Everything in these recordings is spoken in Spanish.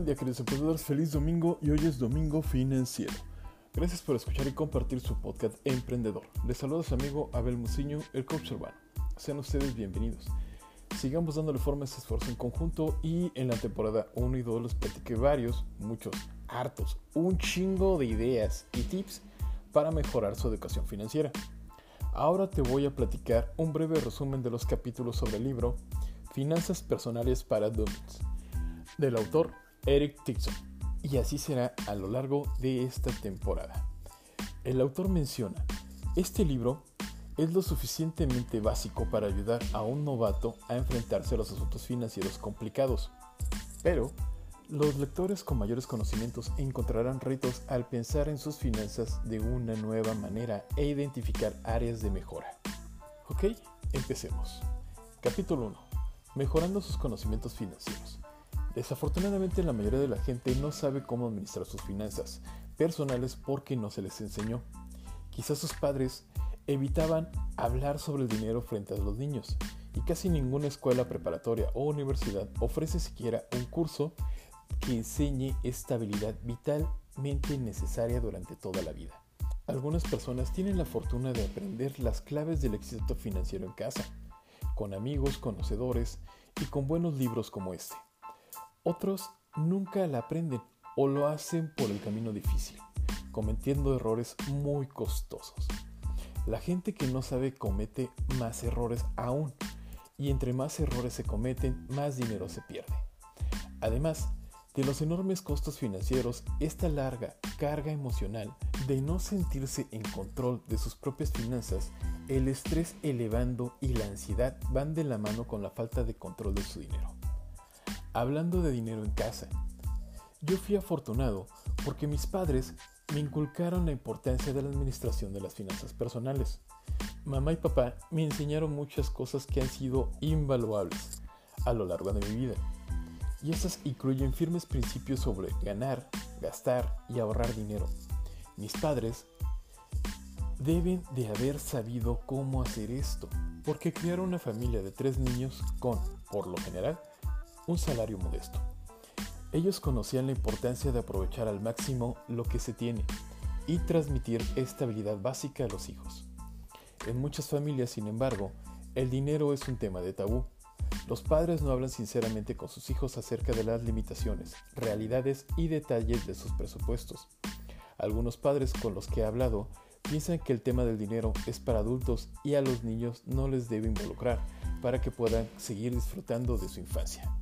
Buen día queridos emprendedores, feliz domingo y hoy es domingo financiero. Gracias por escuchar y compartir su podcast Emprendedor. Les saluda su amigo Abel Muciño, el coach urbano. Sean ustedes bienvenidos. Sigamos dándole forma a este esfuerzo en conjunto y en la temporada 1 y 2 les platiqué varios, muchos, hartos, un chingo de ideas y tips para mejorar su educación financiera. Ahora te voy a platicar un breve resumen de los capítulos sobre el libro Finanzas Personales para Dummies del autor Eric Dixon, y así será a lo largo de esta temporada. El autor menciona, este libro es lo suficientemente básico para ayudar a un novato a enfrentarse a los asuntos financieros complicados, pero los lectores con mayores conocimientos encontrarán retos al pensar en sus finanzas de una nueva manera e identificar áreas de mejora. Ok, empecemos. Capítulo 1. Mejorando sus conocimientos financieros. Desafortunadamente la mayoría de la gente no sabe cómo administrar sus finanzas personales porque no se les enseñó. Quizás sus padres evitaban hablar sobre el dinero frente a los niños y casi ninguna escuela preparatoria o universidad ofrece siquiera un curso que enseñe estabilidad vitalmente necesaria durante toda la vida. Algunas personas tienen la fortuna de aprender las claves del éxito financiero en casa, con amigos conocedores y con buenos libros como este. Otros nunca la aprenden o lo hacen por el camino difícil, cometiendo errores muy costosos. La gente que no sabe comete más errores aún, y entre más errores se cometen, más dinero se pierde. Además de los enormes costos financieros, esta larga carga emocional de no sentirse en control de sus propias finanzas, el estrés elevando y la ansiedad van de la mano con la falta de control de su dinero. Hablando de dinero en casa, yo fui afortunado porque mis padres me inculcaron la importancia de la administración de las finanzas personales. Mamá y papá me enseñaron muchas cosas que han sido invaluables a lo largo de mi vida. Y estas incluyen firmes principios sobre ganar, gastar y ahorrar dinero. Mis padres deben de haber sabido cómo hacer esto, porque criaron una familia de tres niños con, por lo general, un salario modesto. Ellos conocían la importancia de aprovechar al máximo lo que se tiene y transmitir estabilidad básica a los hijos. En muchas familias, sin embargo, el dinero es un tema de tabú. Los padres no hablan sinceramente con sus hijos acerca de las limitaciones, realidades y detalles de sus presupuestos. Algunos padres con los que he hablado piensan que el tema del dinero es para adultos y a los niños no les debe involucrar para que puedan seguir disfrutando de su infancia.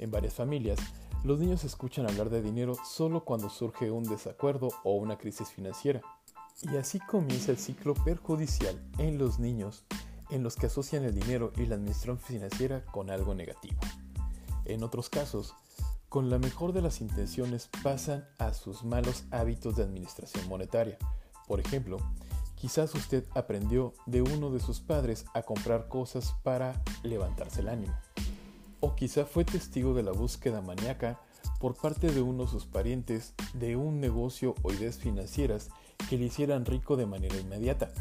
En varias familias, los niños escuchan hablar de dinero solo cuando surge un desacuerdo o una crisis financiera. Y así comienza el ciclo perjudicial en los niños en los que asocian el dinero y la administración financiera con algo negativo. En otros casos, con la mejor de las intenciones pasan a sus malos hábitos de administración monetaria. Por ejemplo, quizás usted aprendió de uno de sus padres a comprar cosas para levantarse el ánimo o quizá fue testigo de la búsqueda maníaca por parte de uno de sus parientes de un negocio o ideas financieras que le hicieran rico de manera inmediata.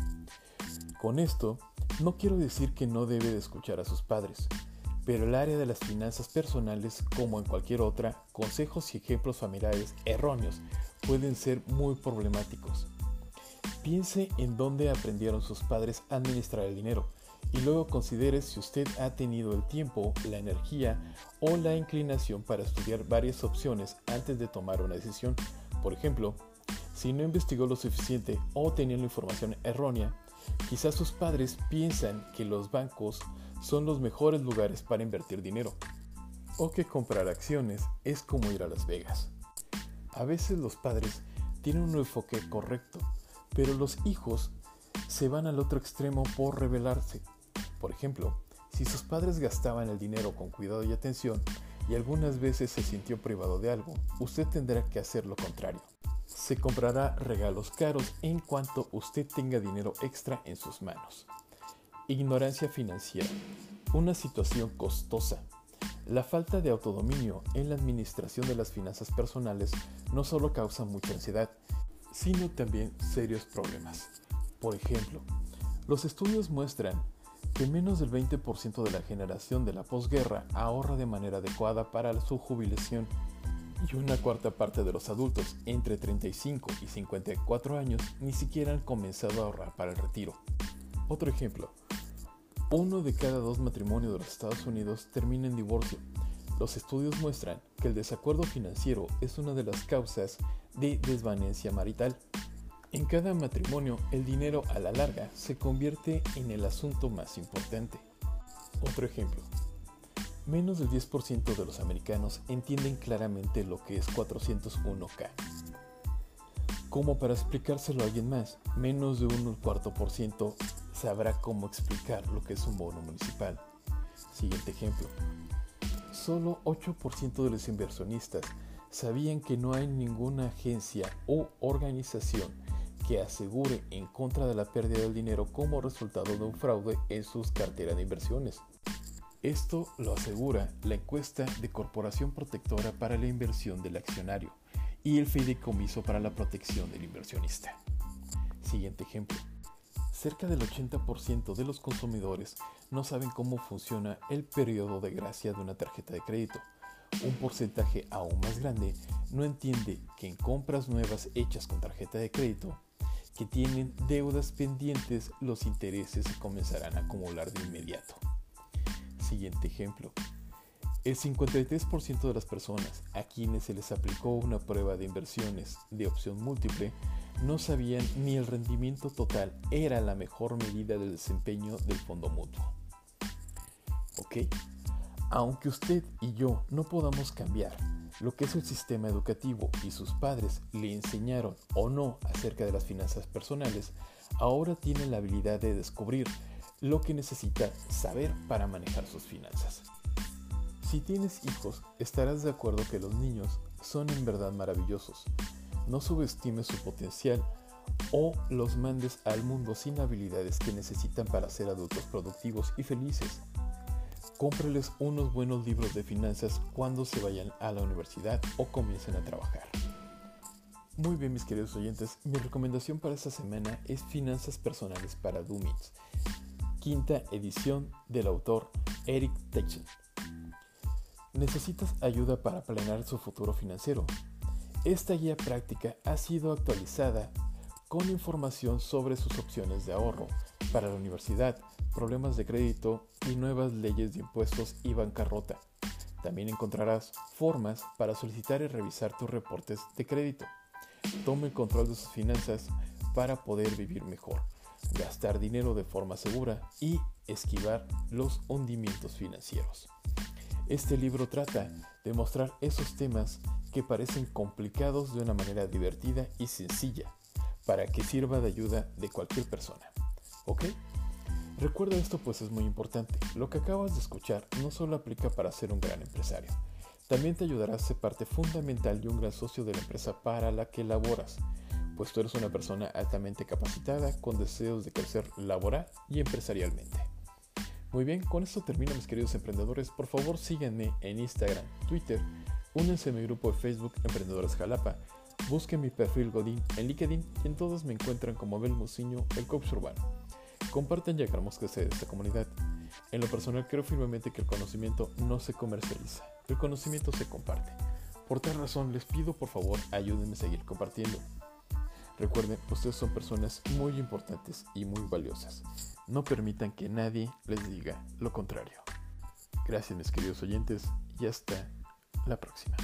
Con esto, no quiero decir que no debe de escuchar a sus padres, pero el área de las finanzas personales, como en cualquier otra, consejos y ejemplos familiares erróneos pueden ser muy problemáticos. Piense en dónde aprendieron sus padres a administrar el dinero y luego considere si usted ha tenido el tiempo, la energía o la inclinación para estudiar varias opciones antes de tomar una decisión. Por ejemplo, si no investigó lo suficiente o tenía la información errónea, quizás sus padres piensan que los bancos son los mejores lugares para invertir dinero o que comprar acciones es como ir a Las Vegas. A veces los padres tienen un enfoque correcto, pero los hijos se van al otro extremo por rebelarse. Por ejemplo, si sus padres gastaban el dinero con cuidado y atención y algunas veces se sintió privado de algo, usted tendrá que hacer lo contrario. Se comprará regalos caros en cuanto usted tenga dinero extra en sus manos. Ignorancia financiera. Una situación costosa. La falta de autodominio en la administración de las finanzas personales no solo causa mucha ansiedad, sino también serios problemas. Por ejemplo, los estudios muestran que menos del 20% de la generación de la posguerra ahorra de manera adecuada para su jubilación Y una cuarta parte de los adultos entre 35 y 54 años ni siquiera han comenzado a ahorrar para el retiro. Otro ejemplo, uno de cada dos matrimonios de los Estados Unidos termina en divorcio. Los estudios muestran que el desacuerdo financiero es una de las causas de desvanencia marital. En cada matrimonio, el dinero a la larga se convierte en el asunto más importante. Otro ejemplo, Menos del 10% de los americanos entienden claramente lo que es 401k. Como para explicárselo a alguien más, menos de un cuarto por ciento sabrá cómo explicar lo que es un bono municipal. Siguiente ejemplo. Solo 8% de los inversionistas sabían que no hay ninguna agencia o organización que asegure en contra de la pérdida del dinero como resultado de un fraude en sus carteras de inversiones. Esto lo asegura la encuesta de Corporación Protectora para la Inversión del Accionario y el Fideicomiso para la Protección del Inversionista. Siguiente ejemplo. Cerca del 80% de los consumidores no saben cómo funciona el periodo de gracia de una tarjeta de crédito. Un porcentaje aún más grande no entiende que en compras nuevas hechas con tarjeta de crédito que tienen deudas pendientes, los intereses se comenzarán a acumular de inmediato siguiente ejemplo. El 53% de las personas a quienes se les aplicó una prueba de inversiones de opción múltiple no sabían ni el rendimiento total era la mejor medida de desempeño del fondo mutuo. ¿Ok? Aunque usted y yo no podamos cambiar lo que es el sistema educativo y sus padres le enseñaron o no acerca de las finanzas personales, ahora tiene la habilidad de descubrir lo que necesita saber para manejar sus finanzas. Si tienes hijos, estarás de acuerdo que los niños son en verdad maravillosos. No subestimes su potencial o los mandes al mundo sin habilidades que necesitan para ser adultos productivos y felices. Cómpreles unos buenos libros de finanzas cuando se vayan a la universidad o comiencen a trabajar. Muy bien mis queridos oyentes, mi recomendación para esta semana es Finanzas Personales para Dummies quinta edición del autor Eric Teichen. ¿Necesitas ayuda para planear su futuro financiero? Esta guía práctica ha sido actualizada con información sobre sus opciones de ahorro para la universidad, problemas de crédito y nuevas leyes de impuestos y bancarrota. También encontrarás formas para solicitar y revisar tus reportes de crédito. Tome el control de sus finanzas para poder vivir mejor gastar dinero de forma segura y esquivar los hundimientos financieros. Este libro trata de mostrar esos temas que parecen complicados de una manera divertida y sencilla para que sirva de ayuda de cualquier persona. ¿Ok? Recuerda esto pues es muy importante. Lo que acabas de escuchar no solo aplica para ser un gran empresario, también te ayudará a ser parte fundamental y un gran socio de la empresa para la que laboras pues tú eres una persona altamente capacitada con deseos de crecer laboral y empresarialmente. Muy bien, con esto termino mis queridos emprendedores. Por favor síganme en Instagram, Twitter, únense a mi grupo de Facebook Emprendedores Jalapa, busquen mi perfil Godín en LinkedIn y en todos me encuentran como Abel Muciño, el coach urbano. Compartan y hagamos crecer esta comunidad. En lo personal creo firmemente que el conocimiento no se comercializa, el conocimiento se comparte. Por tal razón les pido por favor ayúdenme a seguir compartiendo. Recuerden, ustedes son personas muy importantes y muy valiosas. No permitan que nadie les diga lo contrario. Gracias mis queridos oyentes y hasta la próxima.